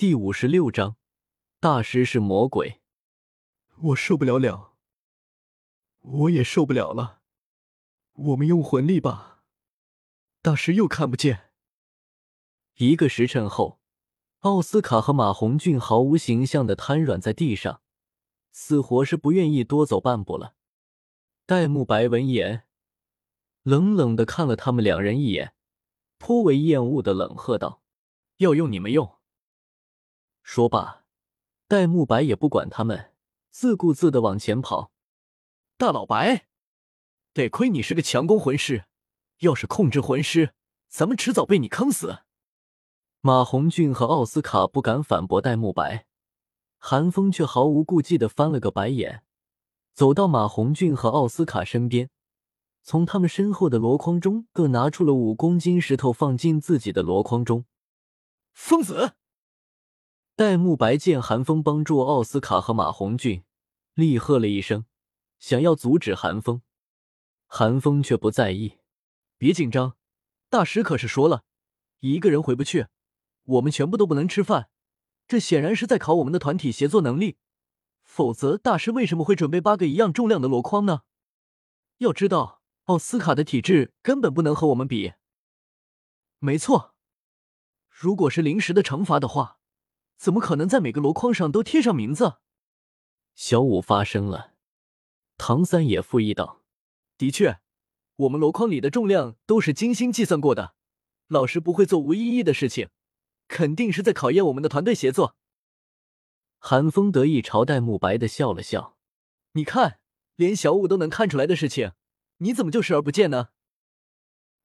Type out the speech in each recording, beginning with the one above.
第五十六章，大师是魔鬼。我受不了了，我也受不了了。我们用魂力吧。大师又看不见。一个时辰后，奥斯卡和马红俊毫无形象的瘫软在地上，死活是不愿意多走半步了。戴沐白闻言，冷冷的看了他们两人一眼，颇为厌恶的冷喝道：“要用你们用。”说罢，戴沐白也不管他们，自顾自的往前跑。大老白，得亏你是个强攻魂师，要是控制魂师，咱们迟早被你坑死。马红俊和奥斯卡不敢反驳戴沐白，韩风却毫无顾忌的翻了个白眼，走到马红俊和奥斯卡身边，从他们身后的箩筐中各拿出了五公斤石头，放进自己的箩筐中。疯子！戴沐白见韩风帮助奥斯卡和马红俊，厉喝了一声，想要阻止韩风。韩风却不在意，别紧张，大师可是说了，一个人回不去，我们全部都不能吃饭。这显然是在考我们的团体协作能力，否则大师为什么会准备八个一样重量的箩筐呢？要知道，奥斯卡的体质根本不能和我们比。没错，如果是临时的惩罚的话。怎么可能在每个箩筐上都贴上名字？小五发声了，唐三也附议道：“的确，我们箩筐里的重量都是精心计算过的。老师不会做无意义的事情，肯定是在考验我们的团队协作。”韩风得意朝戴沐白的笑了笑：“你看，连小五都能看出来的事情，你怎么就视而不见呢？”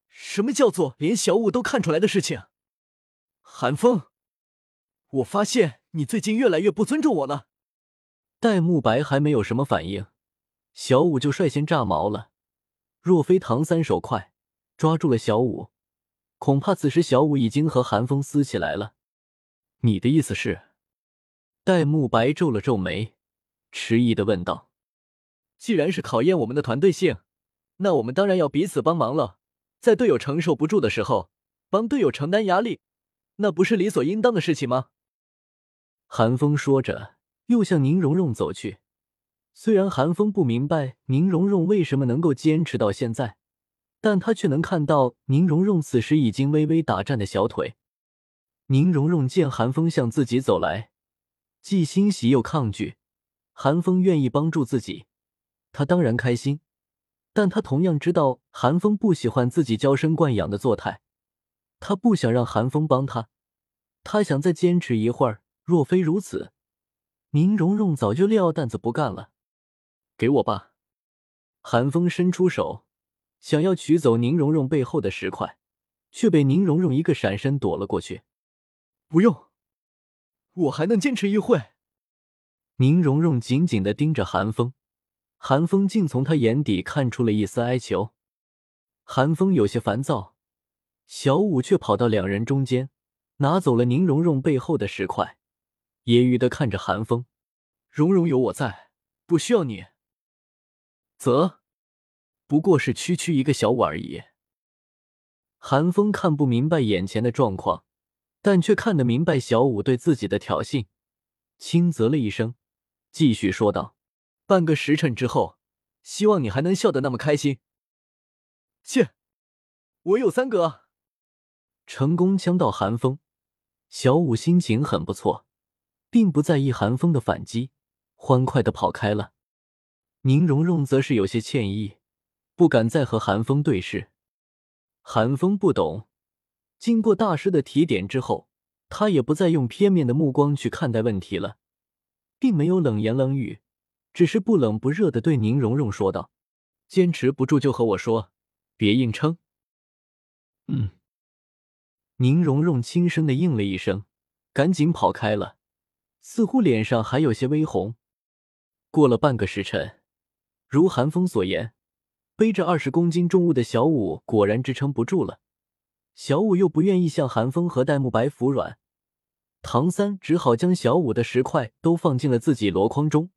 什么叫做连小五都看出来的事情？韩风。我发现你最近越来越不尊重我了。戴沐白还没有什么反应，小五就率先炸毛了。若非唐三手快，抓住了小五，恐怕此时小五已经和寒风撕起来了。你的意思是？戴沐白皱了皱眉，迟疑的问道：“既然是考验我们的团队性，那我们当然要彼此帮忙了。在队友承受不住的时候，帮队友承担压力，那不是理所应当的事情吗？”韩风说着，又向宁荣荣走去。虽然韩风不明白宁荣荣为什么能够坚持到现在，但他却能看到宁荣荣此时已经微微打颤的小腿。宁荣荣见韩风向自己走来，既欣喜又抗拒。韩风愿意帮助自己，他当然开心，但他同样知道韩风不喜欢自己娇生惯养的作态，他不想让韩风帮他，他想再坚持一会儿。若非如此，宁荣荣早就撂担子不干了。给我吧！韩风伸出手，想要取走宁荣荣背后的石块，却被宁荣荣一个闪身躲了过去。不用，我还能坚持一会。宁荣荣紧紧的盯着韩风，韩风竟从他眼底看出了一丝哀求。韩风有些烦躁，小五却跑到两人中间，拿走了宁荣荣背后的石块。揶揄的看着韩风，蓉蓉有我在，不需要你。则，不过是区区一个小五而已。韩风看不明白眼前的状况，但却看得明白小五对自己的挑衅，轻啧了一声，继续说道：“半个时辰之后，希望你还能笑得那么开心。”切，我有三个。成功呛到韩风，小五心情很不错。并不在意寒风的反击，欢快的跑开了。宁荣荣则是有些歉意，不敢再和寒风对视。寒风不懂，经过大师的提点之后，他也不再用片面的目光去看待问题了，并没有冷言冷语，只是不冷不热的对宁荣荣说道：“坚持不住就和我说，别硬撑。”嗯。宁荣荣轻声的应了一声，赶紧跑开了。似乎脸上还有些微红。过了半个时辰，如韩风所言，背着二十公斤重物的小五果然支撑不住了。小五又不愿意向韩风和戴沐白服软，唐三只好将小五的石块都放进了自己箩筐中，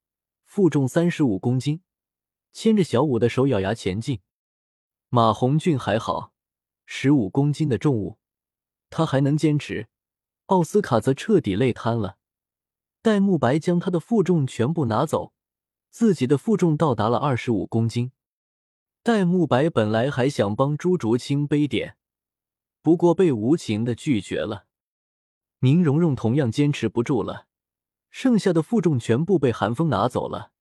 负重三十五公斤，牵着小五的手咬牙前进。马红俊还好，十五公斤的重物，他还能坚持。奥斯卡则彻底累瘫了。戴沐白将他的负重全部拿走，自己的负重到达了二十五公斤。戴沐白本来还想帮朱竹清背点，不过被无情的拒绝了。宁荣荣同样坚持不住了，剩下的负重全部被韩风拿走了，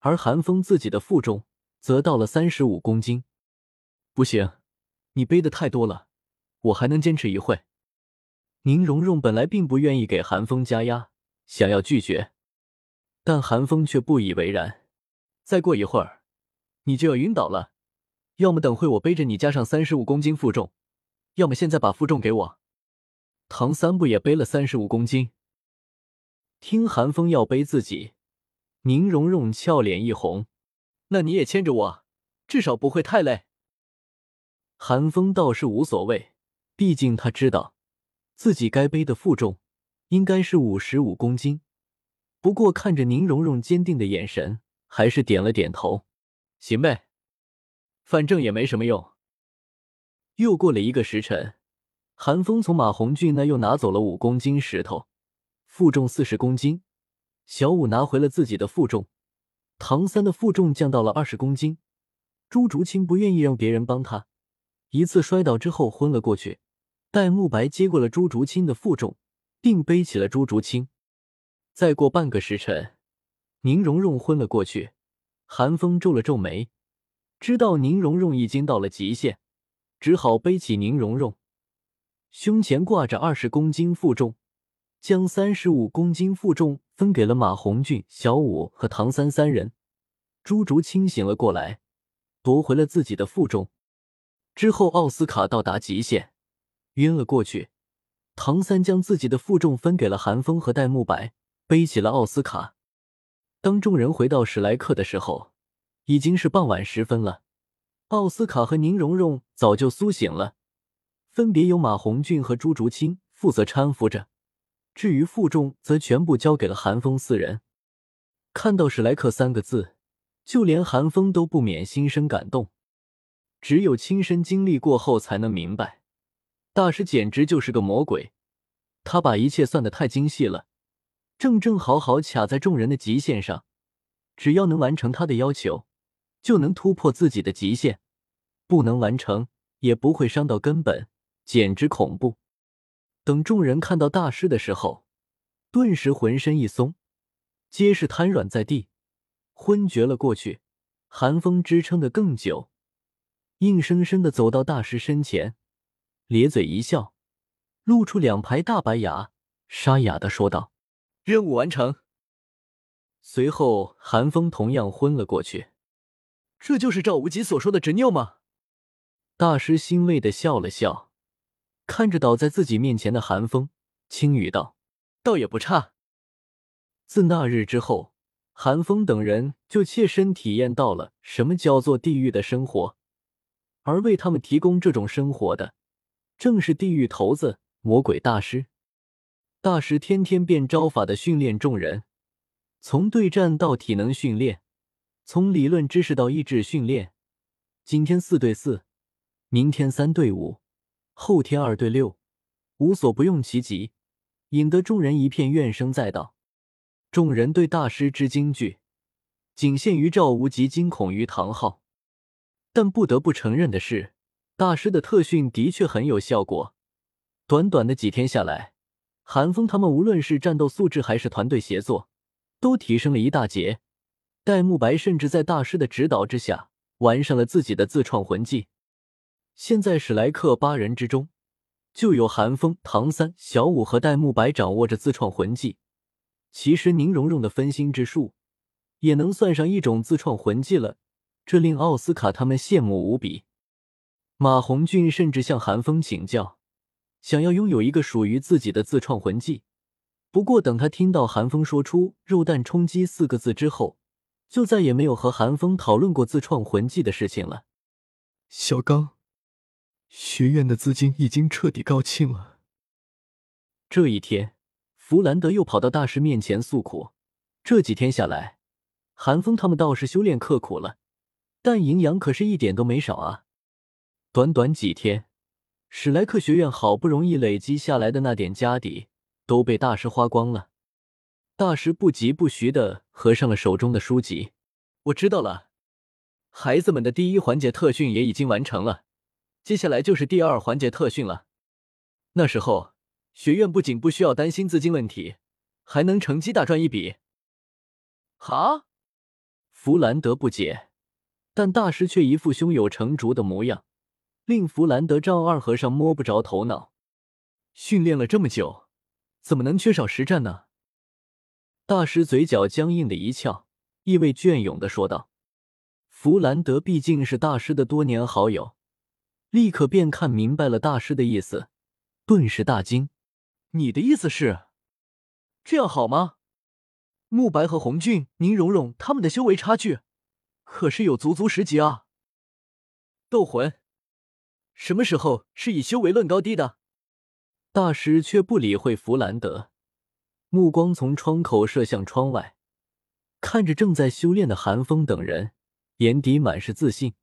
而韩风自己的负重则到了三十五公斤。不行，你背的太多了，我还能坚持一会。宁荣荣本来并不愿意给韩风加压，想要拒绝，但韩风却不以为然。再过一会儿，你就要晕倒了。要么等会我背着你加上三十五公斤负重，要么现在把负重给我。唐三不也背了三十五公斤？听韩风要背自己，宁荣荣俏脸一红。那你也牵着我，至少不会太累。韩风倒是无所谓，毕竟他知道自己该背的负重应该是五十五公斤。不过看着宁荣荣坚定的眼神，还是点了点头。行呗。反正也没什么用。又过了一个时辰，韩风从马红俊那又拿走了五公斤石头，负重四十公斤。小五拿回了自己的负重，唐三的负重降到了二十公斤。朱竹清不愿意让别人帮他，一次摔倒之后昏了过去。戴沐白接过了朱竹清的负重，并背起了朱竹清。再过半个时辰，宁荣荣昏了过去。韩风皱了皱眉。知道宁荣荣已经到了极限，只好背起宁荣荣，胸前挂着二十公斤负重，将三十五公斤负重分给了马红俊、小五和唐三三人。朱竹清醒了过来，夺回了自己的负重。之后，奥斯卡到达极限，晕了过去。唐三将自己的负重分给了韩风和戴沐白，背起了奥斯卡。当众人回到史莱克的时候。已经是傍晚时分了，奥斯卡和宁荣荣早就苏醒了，分别由马红俊和朱竹清负责搀扶着，至于负重则全部交给了韩风四人。看到史莱克三个字，就连韩风都不免心生感动。只有亲身经历过后才能明白，大师简直就是个魔鬼，他把一切算得太精细了，正正好好卡在众人的极限上，只要能完成他的要求。就能突破自己的极限，不能完成也不会伤到根本，简直恐怖。等众人看到大师的时候，顿时浑身一松，皆是瘫软在地，昏厥了过去。寒风支撑的更久，硬生生的走到大师身前，咧嘴一笑，露出两排大白牙，沙哑的说道：“任务完成。”随后，寒风同样昏了过去。这就是赵无极所说的执拗吗？大师欣慰的笑了笑，看着倒在自己面前的寒风，轻语道：“倒也不差。”自那日之后，寒风等人就切身体验到了什么叫做地狱的生活，而为他们提供这种生活的，正是地狱头子魔鬼大师。大师天天变招法的训练众人，从对战到体能训练。从理论知识到意志训练，今天四对四，明天三对五，后天二对六，无所不用其极，引得众人一片怨声载道。众人对大师之惊惧，仅限于赵无极惊恐于唐昊。但不得不承认的是，大师的特训的确很有效果。短短的几天下来，韩风他们无论是战斗素质还是团队协作，都提升了一大截。戴沐白甚至在大师的指导之下完善了自己的自创魂技。现在史莱克八人之中，就有韩风、唐三、小五和戴沐白掌握着自创魂技。其实宁荣荣的分心之术也能算上一种自创魂技了，这令奥斯卡他们羡慕无比。马红俊甚至向韩风请教，想要拥有一个属于自己的自创魂技。不过等他听到韩风说出“肉弹冲击”四个字之后，就再也没有和韩风讨论过自创魂技的事情了。小刚，学院的资金已经彻底告罄了。这一天，弗兰德又跑到大师面前诉苦。这几天下来，韩风他们倒是修炼刻苦了，但营养可是一点都没少啊。短短几天，史莱克学院好不容易累积下来的那点家底，都被大师花光了。大师不疾不徐的合上了手中的书籍。我知道了，孩子们的第一环节特训也已经完成了，接下来就是第二环节特训了。那时候，学院不仅不需要担心资金问题，还能乘机大赚一笔。哈，弗兰德不解，但大师却一副胸有成竹的模样，令弗兰德丈二和尚摸不着头脑。训练了这么久，怎么能缺少实战呢？大师嘴角僵硬的一翘，意味隽永的说道：“弗兰德毕竟是大师的多年好友，立刻便看明白了大师的意思，顿时大惊：‘你的意思是，这样好吗？慕白和红俊、宁荣荣他们的修为差距，可是有足足十级啊！’斗魂，什么时候是以修为论高低的？”大师却不理会弗兰德。目光从窗口射向窗外，看着正在修炼的韩风等人，眼底满是自信。